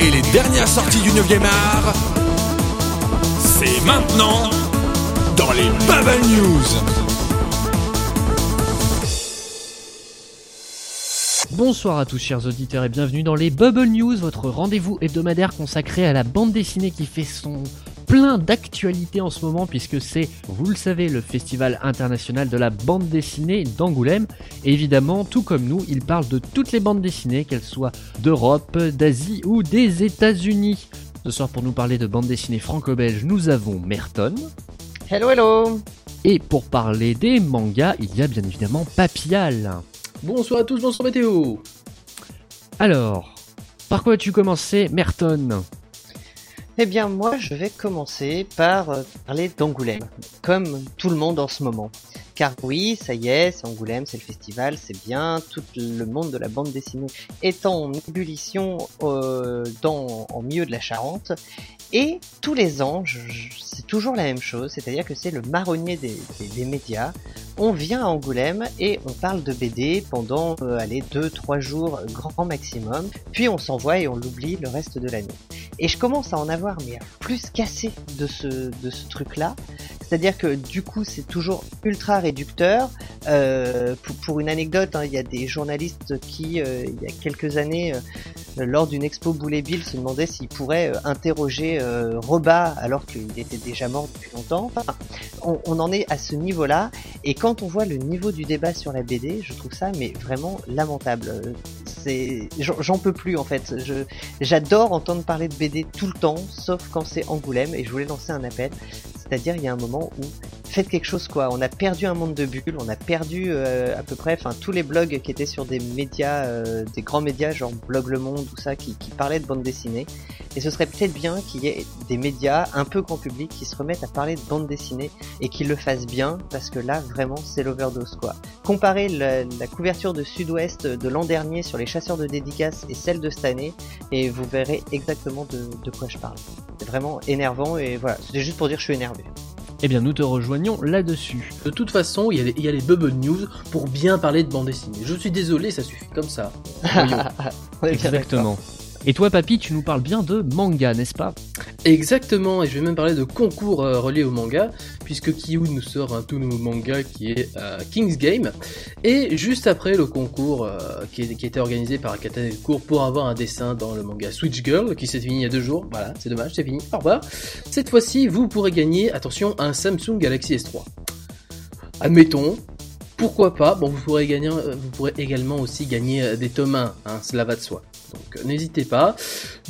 et les dernières sorties du 9e art, c'est maintenant dans les Bubble News. Bonsoir à tous chers auditeurs et bienvenue dans les Bubble News, votre rendez-vous hebdomadaire consacré à la bande dessinée qui fait son plein d'actualités en ce moment puisque c'est, vous le savez, le festival international de la bande dessinée d'Angoulême. Et évidemment, tout comme nous, il parle de toutes les bandes dessinées, qu'elles soient d'Europe, d'Asie ou des États-Unis. Ce soir, pour nous parler de bande dessinée franco-belge, nous avons Merton. Hello, hello Et pour parler des mangas, il y a bien évidemment Papial. Bonsoir à tous, bonsoir Météo Alors, par quoi as-tu commencé, Merton? Eh bien, moi, je vais commencer par euh, parler d'Angoulême, comme tout le monde en ce moment. Car oui, ça y est, c'est Angoulême, c'est le festival, c'est bien, tout le monde de la bande dessinée est en ébullition euh, dans, en milieu de la Charente. Et tous les ans, c'est toujours la même chose, c'est-à-dire que c'est le marronnier des, médias. On vient à Angoulême et on parle de BD pendant, euh, allez, deux, trois jours grand maximum. Puis on s'envoie et on l'oublie le reste de l'année. Et je commence à en avoir mais plus cassé de ce, de ce truc-là. C'est-à-dire que du coup c'est toujours ultra réducteur. Euh, pour, une anecdote, hein, il y a des journalistes qui, euh, il y a quelques années, euh, lors d'une expo Boulet Bill, se demandaient s'ils pourraient interroger Roba alors qu'il était déjà mort depuis longtemps. On, en est à ce niveau-là. Et quand on voit le niveau du débat sur la BD, je trouve ça mais vraiment lamentable. J'en peux plus en fait. J'adore entendre parler de BD tout le temps, sauf quand c'est Angoulême, et je voulais lancer un appel. C'est-à-dire, il y a un moment où faites quelque chose quoi. On a perdu un monde de bulles, on a perdu euh, à peu près, enfin tous les blogs qui étaient sur des médias, euh, des grands médias genre Blog Le Monde, tout ça, qui, qui parlaient de bande dessinée. Et ce serait peut-être bien qu'il y ait des médias un peu grand public qui se remettent à parler de bande dessinée et qu'ils le fassent bien, parce que là vraiment c'est l'overdose quoi. Comparez la, la couverture de Sud-Ouest de l'an dernier sur les chasseurs de dédicaces et celle de cette année, et vous verrez exactement de, de quoi je parle. C'est vraiment énervant et voilà, c'était juste pour dire que je suis énervé. Eh bien, nous te rejoignons là-dessus. De toute façon, il y, a les, il y a les Bubble News pour bien parler de bande dessinée. Je suis désolé, ça suffit comme ça. Exactement. Et toi, papy, tu nous parles bien de manga, n'est-ce pas? Exactement, et je vais même parler de concours euh, reliés au manga, puisque Kiyun nous sort un tout nouveau manga qui est euh, King's Game. Et juste après le concours euh, qui, été organisé par Akata Delcourt pour avoir un dessin dans le manga Switch Girl, qui s'est fini il y a deux jours. Voilà, c'est dommage, c'est fini. Au revoir. Cette fois-ci, vous pourrez gagner, attention, un Samsung Galaxy S3. Admettons, pourquoi pas? Bon, vous pourrez, gagner, euh, vous pourrez également aussi gagner des tomes 1, hein, cela va de soi. Donc n'hésitez pas.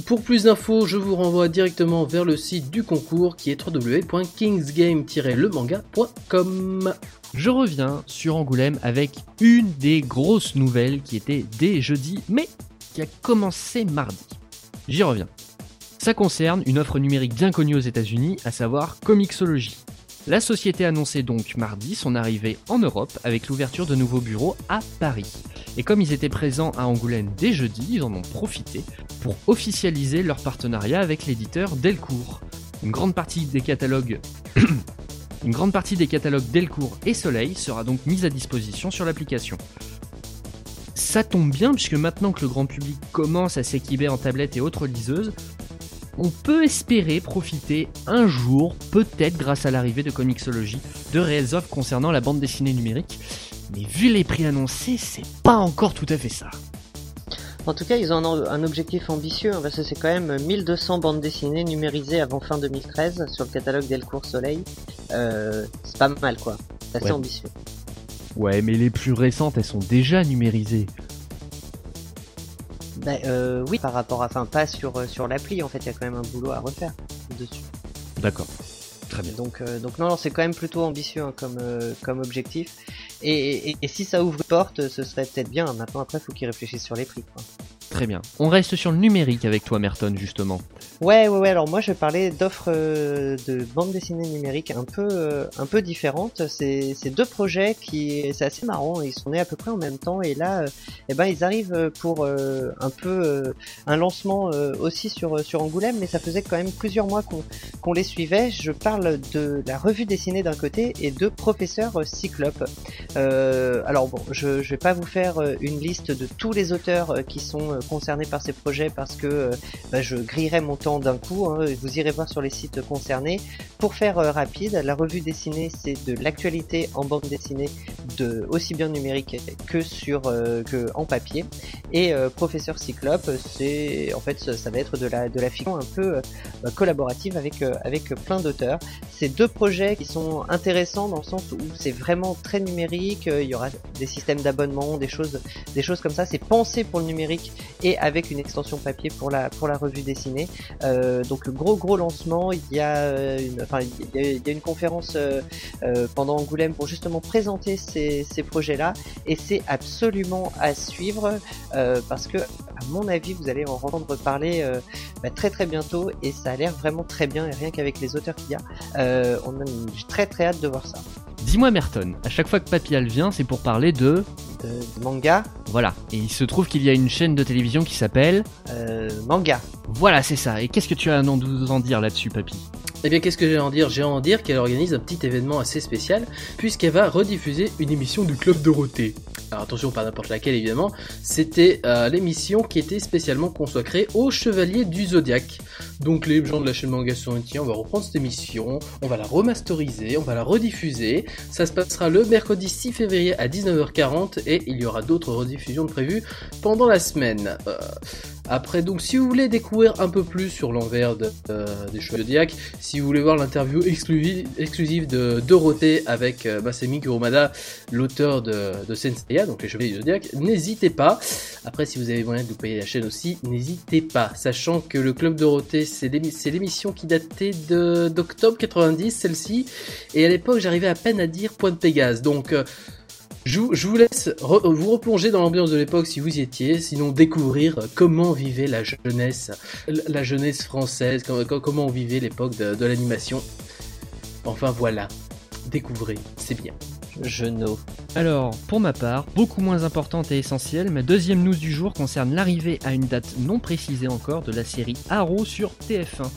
Pour plus d'infos, je vous renvoie directement vers le site du concours qui est www.kingsgame-lemanga.com. Je reviens sur Angoulême avec une des grosses nouvelles qui était dès jeudi, mais qui a commencé mardi. J'y reviens. Ça concerne une offre numérique bien connue aux États-Unis, à savoir Comixology. La société annonçait donc mardi son arrivée en Europe avec l'ouverture de nouveaux bureaux à Paris. Et comme ils étaient présents à Angoulême dès jeudi, ils en ont profité pour officialiser leur partenariat avec l'éditeur Delcourt. Une grande partie des catalogues Une grande partie des catalogues Delcourt et Soleil sera donc mise à disposition sur l'application. Ça tombe bien puisque maintenant que le grand public commence à s'équiper en tablettes et autres liseuses, on peut espérer profiter un jour, peut-être grâce à l'arrivée de Comixology, de réelles offres concernant la bande dessinée numérique. Mais vu les prix annoncés, c'est pas encore tout à fait ça. En tout cas, ils ont un, objectif ambitieux, hein, parce que c'est quand même 1200 bandes dessinées numérisées avant fin 2013 sur le catalogue Delcourt Soleil. Euh, c'est pas mal quoi. C'est assez Ouais. ambitieux. Ouais, mais les plus récentes, elles sont déjà numérisées. Bah, euh, oui, par rapport à, enfin, pas sur euh, sur l'appli. En fait, il y a quand même un boulot à refaire dessus. D'accord. Très bien. Donc, euh, donc non, non, c'est quand même plutôt ambitieux hein, comme euh, comme objectif. Et, et, et si ça ouvre une porte, ce serait peut-être bien. Maintenant, après, faut qu'ils réfléchissent sur les prix. Quoi. Très bien. On reste sur le numérique avec toi, Merton, justement. Ouais, ouais, ouais. Alors moi, je parlais d'offres euh, de bande dessinée numérique un peu, euh, un peu différentes. C'est, deux projets qui, c'est assez marrant. Ils sont nés à peu près en même temps et là, euh, eh ben, ils arrivent pour un peu un lancement aussi sur sur Angoulême, mais ça faisait quand même plusieurs mois qu'on les suivait. Je parle de la revue dessinée d'un côté et de Professeur Cyclope. Alors bon, je, je vais pas vous faire une liste de tous les auteurs qui sont euh, concernés par ces projets parce que bah, je grillerai mon temps d'un coup. Hein, vous irez voir sur les sites concernés. Pour faire rapide, la revue dessinée, c'est de l'actualité en bande dessinée, de aussi bien numérique que sur que en papier. Et Professeur Cyclope, c'est en fait ça, va être de la de la fiction un peu collaborative avec avec plein d'auteurs. C'est deux projets qui sont intéressants dans le sens où c'est vraiment très numérique. Il y aura des systèmes d'abonnement, des choses, des choses comme ça. C'est pensé pour le numérique et avec une extension papier pour la pour la revue dessinée. Euh, donc gros gros lancement. Il y a une, enfin il y a, une conférence euh, euh, pendant Angoulême pour justement présenter ces, ces projets-là et c'est absolument à suivre parce que à mon avis vous allez en entendre parler bah, très très bientôt et ça a l'air vraiment très bien et rien qu'avec les auteurs qu'il y a, on a très très hâte de voir ça. Dis-moi Merton, à chaque fois que Papillal vient, c'est pour parler de... de... manga Voilà, et il se trouve qu'il y a une chaîne de télévision qui s'appelle... Euh, manga. Voilà, c'est ça. Et qu'est-ce que tu as à nous en dire là-dessus, Papy? Eh bien, qu'est-ce que j'ai à en dire? J'ai à en dire qu'elle organise un petit événement assez spécial, puisqu'elle va rediffuser une émission du Club Dorothée. Alors attention, pas n'importe laquelle évidemment, c'était euh, l'émission qui était spécialement consacrée aux Chevaliers du Zodiaque. Donc les gens de la chaîne Manga sont on va reprendre cette émission, on va la remasteriser, on va la rediffuser. Ça se passera le mercredi 6 février à 19h40 et il y aura d'autres rediffusions prévues pendant la semaine. Euh, après, donc, si vous voulez découvrir un peu plus sur l'envers euh, des Chevaliers du Zodiaque, si vous voulez voir l'interview exclusive, de Dorothée avec euh, Masami Kurumada, l'auteur de, de Donc les Chevaliers du Zodiac, n'hésitez pas. Après, si vous avez moyen de vous payer la chaîne aussi, n'hésitez pas. Sachant que le Club Dorothée, c'est l'émission qui datait d'octobre 90, celle-ci, et à l'époque, j'arrivais à peine à dire point de Pégase. Donc, euh, je, vous laisse vous replonger dans l'ambiance de l'époque si vous y étiez, sinon découvrir comment vivait la jeunesse, la jeunesse française, comment on vivait l'époque de, l'animation. Enfin voilà, découvrez, c'est bien. Alors, pour ma part, beaucoup moins importante et essentielle, ma deuxième news du jour concerne l'arrivée à une date non précisée encore de la série Arrow sur TF1.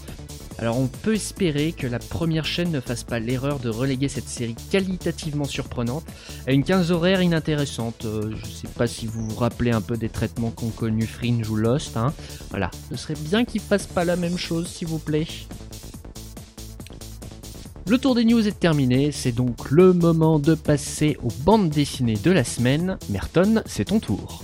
Alors on peut espérer que la première chaîne ne fasse pas l'erreur de reléguer cette série qualitativement surprenante à une 15 horaire inintéressante. Euh, je sais pas si vous vous rappelez un peu des traitements qu'ont connus Fringe ou Lost. Hein. Voilà, ce serait bien qu'ils fassent pas la même chose s'il vous plaît. Le tour des news est terminé, c'est donc le moment de passer aux bandes dessinées de la semaine. Merton, c'est ton tour.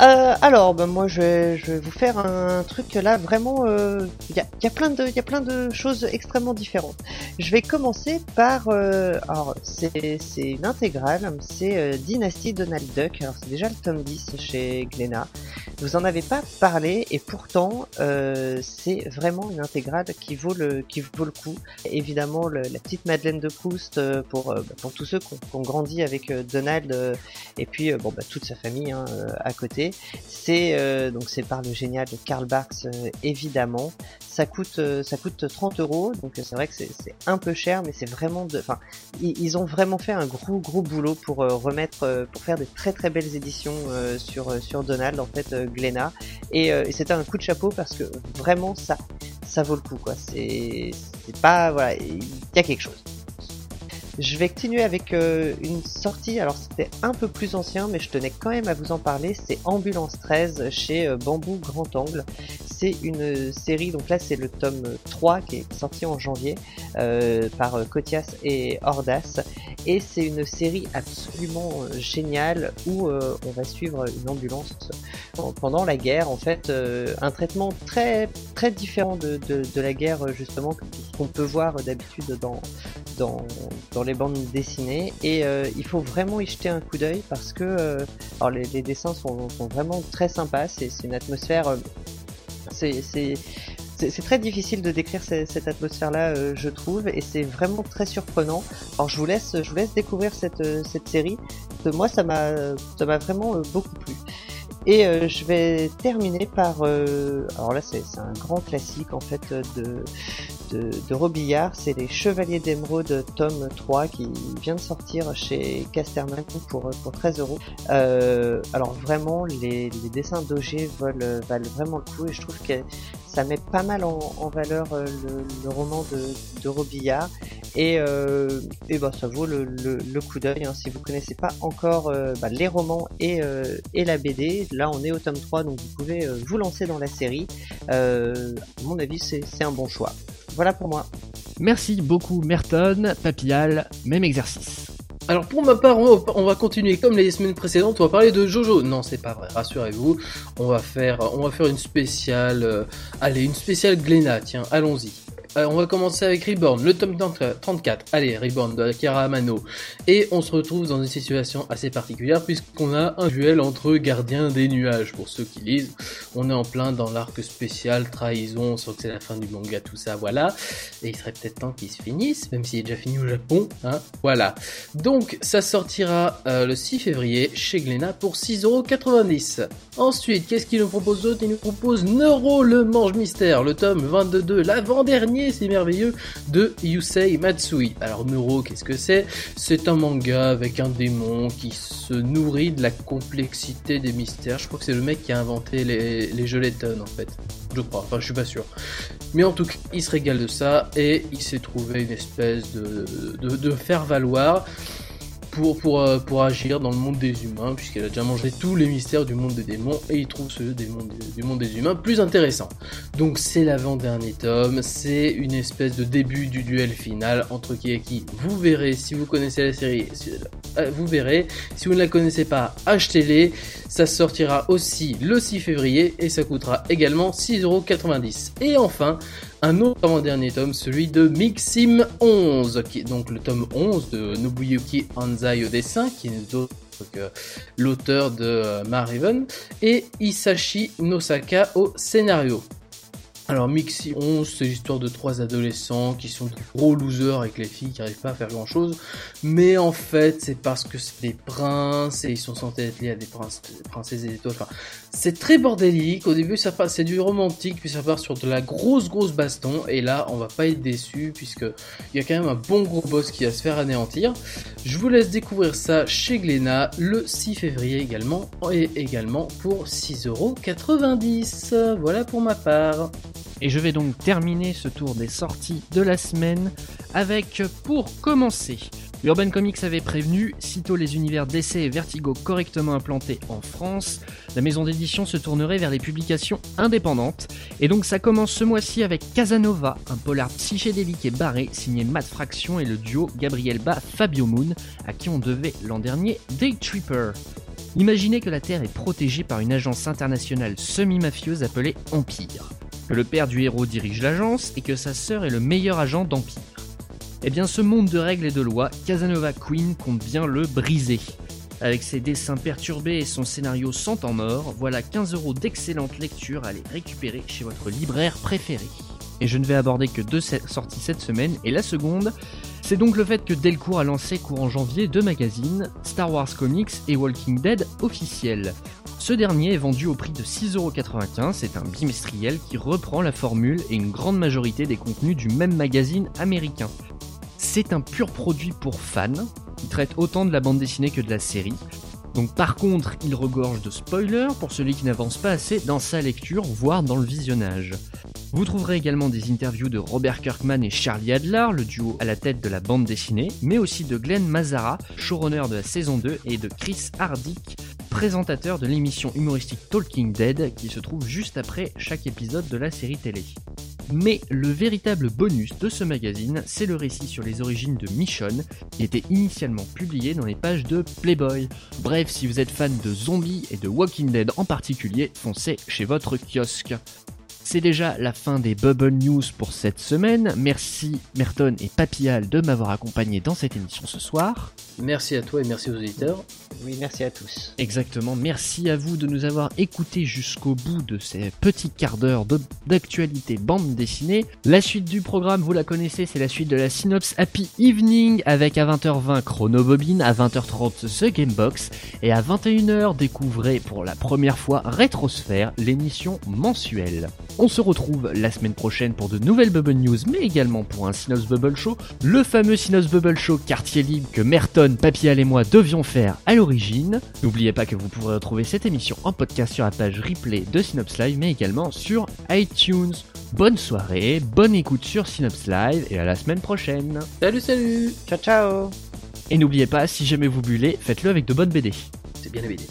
Euh, alors, ben moi, je vais, vous faire un truc là, vraiment, il euh, y, a, y, a, plein de, il y a plein de choses extrêmement différentes. Je vais commencer par, euh, alors, c'est, une intégrale, c'est euh, Dynasty Donald Duck. Alors, c'est déjà le tome 10 chez Glénat. Vous en avez pas parlé et pourtant, c'est vraiment une intégrale qui vaut le, qui vaut le coup. Évidemment, la petite Madeleine de Proust pour, bah, pour tous ceux qui ont, grandi avec Donald et puis, bon, bah, toute sa famille hein, à côté. C'est euh, donc c'est par le génial de Karl Barks euh, évidemment. Ça coûte euh, ça coûte 30 euros donc c'est vrai que c'est un peu cher mais c'est vraiment de enfin ils, ont vraiment fait un gros gros boulot pour remettre pour faire de très très belles éditions sur sur Donald en fait Glenna et, et c'était un coup de chapeau parce que vraiment ça ça vaut le coup quoi. C'est pas voilà il y a quelque chose. Je vais continuer avec euh, une sortie, alors c'était un peu plus ancien, mais je tenais quand même à vous en parler, c'est Ambulance 13 chez euh, Bambou Grand Angle. C'est une série, donc là c'est le tome 3 qui est sorti en janvier euh, par Cotias et Ordas, et c'est une série absolument géniale où on va suivre une ambulance pendant la guerre, en fait un traitement très très différent de, de, de la guerre justement qu'on peut voir d'habitude dans, dans, les bandes dessinées et euh, il faut vraiment y jeter un coup d'œil parce que euh, alors les, dessins sont, vraiment très sympas, c'est une atmosphère, euh, c'est très difficile de décrire cette, atmosphère-là, je trouve, et c'est vraiment très surprenant. Alors je vous laisse, je vous laisse découvrir cette, cette série. De moi, ça m'a, ça m'a vraiment beaucoup plu. Et je vais terminer par, alors là, c'est un grand classique en fait de de, Robillard, c'est les Chevaliers d'Émeraude tome 3 qui vient de sortir chez Casterman pour, pour 13 euros. Euh, alors vraiment, les, dessins d'Auger valent, vraiment le coup et je trouve que ça met pas mal en, valeur euh, le, roman de, Robillard et, euh, bah, ça vaut le, coup d'œil hein. si vous connaissez pas encore bah, les romans et, et la BD là on est au tome 3 donc vous pouvez vous lancer dans la série à mon avis c'est un bon choix voilà pour moi Merci beaucoup Merton, Papillal, même exercice. Alors pour ma part, on va, on va continuer comme les semaines précédentes. On va parler de Jojo. Non, c'est pas vrai. Rassurez-vous. On va faire, on va faire une spéciale. euh, allez, une spéciale Glénat. Tiens, allons-y. Euh, on va commencer avec Reborn, le tome 34. Allez, Reborn de Akira Amano. Et on se retrouve dans une situation assez particulière puisqu'on a un duel entre gardiens des nuages. Pour ceux qui lisent, on est en plein dans l'arc spécial trahison. On sent que c'est la fin du manga, tout ça, voilà. Et il serait peut-être temps qu'il se finisse, même s'il est déjà fini au Japon. Hein voilà. Donc, ça sortira euh, le 6 février chez Glénat pour 6,90€. Ensuite, qu'est-ce qu'il nous propose d'autre? Il nous propose Neuro le Mange Mystère, le tome 22, l'avant-dernier, c'est merveilleux, de Yusei Matsui. Alors, Neuro, qu'est-ce que c'est? C'est un manga avec un démon qui se nourrit de la complexité des mystères. Je crois que c'est le mec qui a inventé les, les en fait. Je crois, enfin, je suis pas sûr. Mais en tout cas, il se régale de ça et il s'est trouvé une espèce de, de faire valoir pour, pour, euh, pour agir dans le monde des humains, puisqu'elle a déjà mangé tous les mystères du monde des démons, et il trouve mondes, du monde des humains plus intéressant. Donc c'est l'avant-dernier tome, c'est une espèce de début du duel final entre qui et qui. Vous verrez, si vous connaissez la série, euh, vous verrez. Si vous ne la connaissez pas, achetez-les. Ça sortira aussi le 6 février, et ça coûtera également 6,90€. Et enfin, un autre avant-dernier tome, celui de Mixim 11, qui est donc le tome 11 de Nobuyuki Anzai au dessin, qui est d'autre que l'auteur de euh, Mariven, et Isashi Nosaka au scénario. Alors Mixi 11, c'est l'histoire de trois adolescents qui sont des gros losers avec les filles qui n'arrivent pas à faire grand chose. Mais en fait, c'est parce que c'est des princes et ils sont censés être liés à des, princes, des princesses et des étoiles. Enfin, c'est très bordélique. Au début, ça c'est du romantique, puis ça part sur de la grosse grosse baston. Et là, on va pas être déçu puisque il y a quand même un bon gros boss qui va se faire anéantir. Je vous laisse découvrir ça chez Glénat le 6 février également et également pour 6,90€. Voilà pour ma part. Et je vais donc terminer ce tour des sorties de la semaine avec, pour commencer, Urban Comics avait prévenu, sitôt les univers DC et Vertigo correctement implantés en France, la maison d'édition se tournerait vers les publications indépendantes. Et donc ça commence ce mois-ci avec Casanova, un polar psychédélique et barré signé Matt Fraction et le duo Gabriel Ba Fabio Moon, à qui on devait l'an dernier Day Tripper. Imaginez que la Terre est protégée par une agence internationale semi-mafieuse appelée Empire que le père du héros dirige l'agence et que sa sœur est le meilleur agent d'Empire. Eh bien ce monde de règles et de lois, Casanova Queen compte bien le briser. Avec ses dessins perturbés et son scénario sans temps mort, voilà 15 euros d'excellente lecture à les récupérer chez votre libraire préféré. Et je ne vais aborder que deux sorties cette semaine, et la seconde, c'est donc le fait que Delcourt a lancé courant janvier deux magazines, Star Wars Comics et Walking Dead officiels. Ce dernier est vendu au prix de 6,95€, c'est un bimestriel qui reprend la formule et une grande majorité des contenus du même magazine américain. C'est un pur produit pour fans, qui traite autant de la bande dessinée que de la série. Donc par contre, il regorge de spoilers pour celui qui n'avance pas assez dans sa lecture, voire dans le visionnage. Vous trouverez également des interviews de Robert Kirkman et Charlie Adler, le duo à la tête de la bande dessinée, mais aussi de Glenn Mazzara, showrunner de la saison 2, et de Chris Hardick, présentateur de l'émission humoristique Talking Dead, qui se trouve juste après chaque épisode de la série télé. Mais le véritable bonus de ce magazine, c'est le récit sur les origines de Michonne, qui était initialement publié dans les pages de Playboy. Bref, si vous êtes fan de zombies et de Walking Dead en particulier, foncez chez votre kiosque. C'est déjà la fin des Bubble News pour cette semaine. Merci Merton et Papillal de m'avoir accompagné dans cette émission ce soir. Merci à toi et merci aux auditeurs. Oui, merci à tous. Exactement, merci à vous de nous avoir écoutés jusqu'au bout de ces petits quarts d'heure de- d'actualité bande dessinée. La suite du programme, vous la connaissez, c'est la suite de la Synops Happy Evening avec à 20h20 Chronobobine, à 20h30 The Gamebox et à 21h découvrez pour la première fois Rétrosphère, l'émission mensuelle. On se retrouve la semaine prochaine pour de nouvelles Bubble News mais également pour un Synops Bubble Show, le fameux Synops Bubble Show quartier libre que Merton, Papial et moi devions faire à l'origine. N'oubliez pas que vous pourrez retrouver cette émission en podcast sur la page replay de Synops Live, mais également sur iTunes. Bonne soirée, bonne écoute sur Synops Live et à la semaine prochaine. Salut, salut Ciao ciao Et n'oubliez pas, si jamais vous bullez, faites-le avec de bonnes BD. C'est bien la BD.